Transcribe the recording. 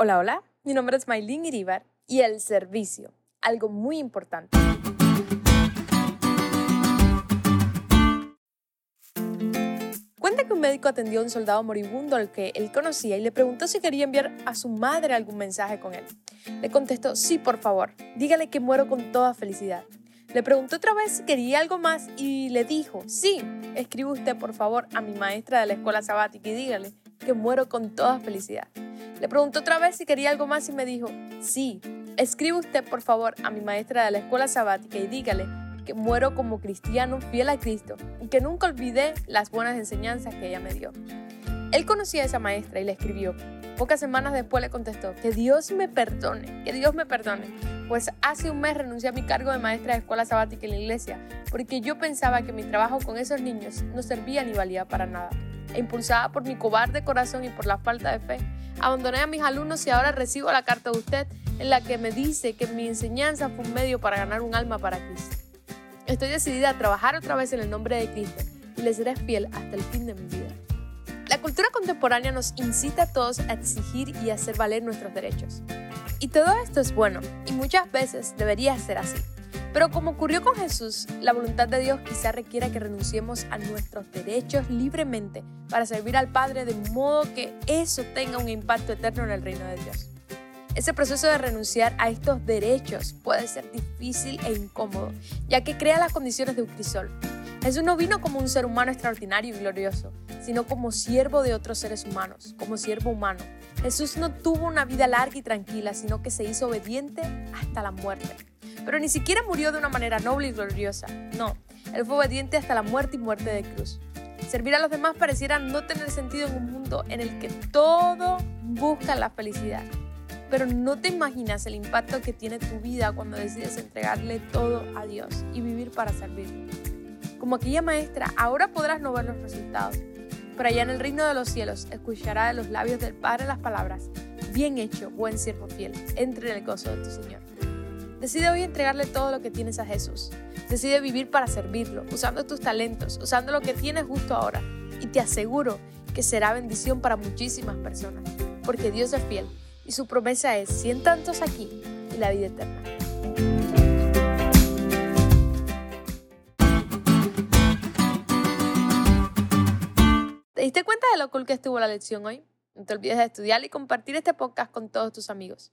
Hola, hola, mi nombre es Maylin Iribar y el servicio, algo muy importante. Cuenta que un médico atendió a un soldado moribundo al que él conocía y le preguntó si quería enviar a su madre algún mensaje con él. Le contestó, sí, por favor, dígale que muero con toda felicidad. Le preguntó otra vez si quería algo más y le dijo, sí, escribe usted por favor a mi maestra de la escuela sabática y dígale que muero con toda felicidad. Le preguntó otra vez si quería algo más y me dijo, sí, escribe usted por favor a mi maestra de la escuela sabática y dígale que muero como cristiano fiel a Cristo y que nunca olvidé las buenas enseñanzas que ella me dio. Él conocía a esa maestra y le escribió. Pocas semanas después le contestó, que Dios me perdone, que Dios me perdone, pues hace un mes renuncié a mi cargo de maestra de escuela sabática en la iglesia, porque yo pensaba que mi trabajo con esos niños no servía ni valía para nada. E impulsada por mi cobarde corazón y por la falta de fe, abandoné a mis alumnos y ahora recibo la carta de usted en la que me dice que mi enseñanza fue un medio para ganar un alma para Cristo. Estoy decidida a trabajar otra vez en el nombre de Cristo y le seré fiel hasta el fin de mi vida. La cultura contemporánea nos incita a todos a exigir y hacer valer nuestros derechos. Y todo esto es bueno y muchas veces debería ser así. Pero como ocurrió con Jesús, la voluntad de Dios quizá requiera que renunciemos a nuestros derechos libremente para servir al Padre de modo que eso tenga un impacto eterno en el reino de Dios. Ese proceso de renunciar a estos derechos puede ser difícil e incómodo, ya que crea las condiciones de un crisol. Jesús no vino como un ser humano extraordinario y glorioso, sino como siervo de otros seres humanos, como siervo humano. Jesús no tuvo una vida larga y tranquila, sino que se hizo obediente hasta la muerte. Pero ni siquiera murió de una manera noble y gloriosa. No, él fue obediente hasta la muerte y muerte de cruz. Servir a los demás pareciera no tener sentido en un mundo en el que todo busca la felicidad. Pero no te imaginas el impacto que tiene tu vida cuando decides entregarle todo a Dios y vivir para servirle. Como aquella maestra, ahora podrás no ver los resultados, pero allá en el reino de los cielos escuchará de los labios del Padre las palabras, bien hecho, buen siervo fiel, entre en el gozo de tu Señor. Decide hoy entregarle todo lo que tienes a Jesús. Decide vivir para servirlo, usando tus talentos, usando lo que tienes justo ahora. Y te aseguro que será bendición para muchísimas personas, porque Dios es fiel y su promesa es cien tantos aquí y la vida eterna. ¿Te diste cuenta de lo cool que estuvo la lección hoy? No te olvides de estudiar y compartir este podcast con todos tus amigos.